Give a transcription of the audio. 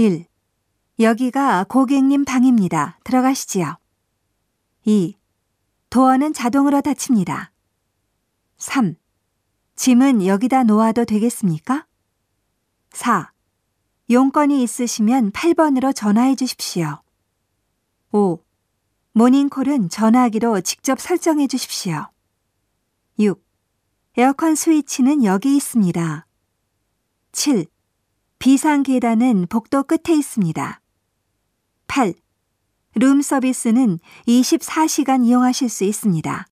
1. 여기가 고객님 방입니다. 들어가시지요. 2. 도어는 자동으로 닫힙니다. 3. 짐은 여기다 놓아도 되겠습니까? 4. 용건이 있으시면 8번으로 전화해 주십시오. 5. 모닝콜은 전화기로 직접 설정해 주십시오. 6. 에어컨 스위치는 여기 있습니다. 7. 비상 계단은 복도 끝에 있습니다. 8. 룸 서비스는 24시간 이용하실 수 있습니다.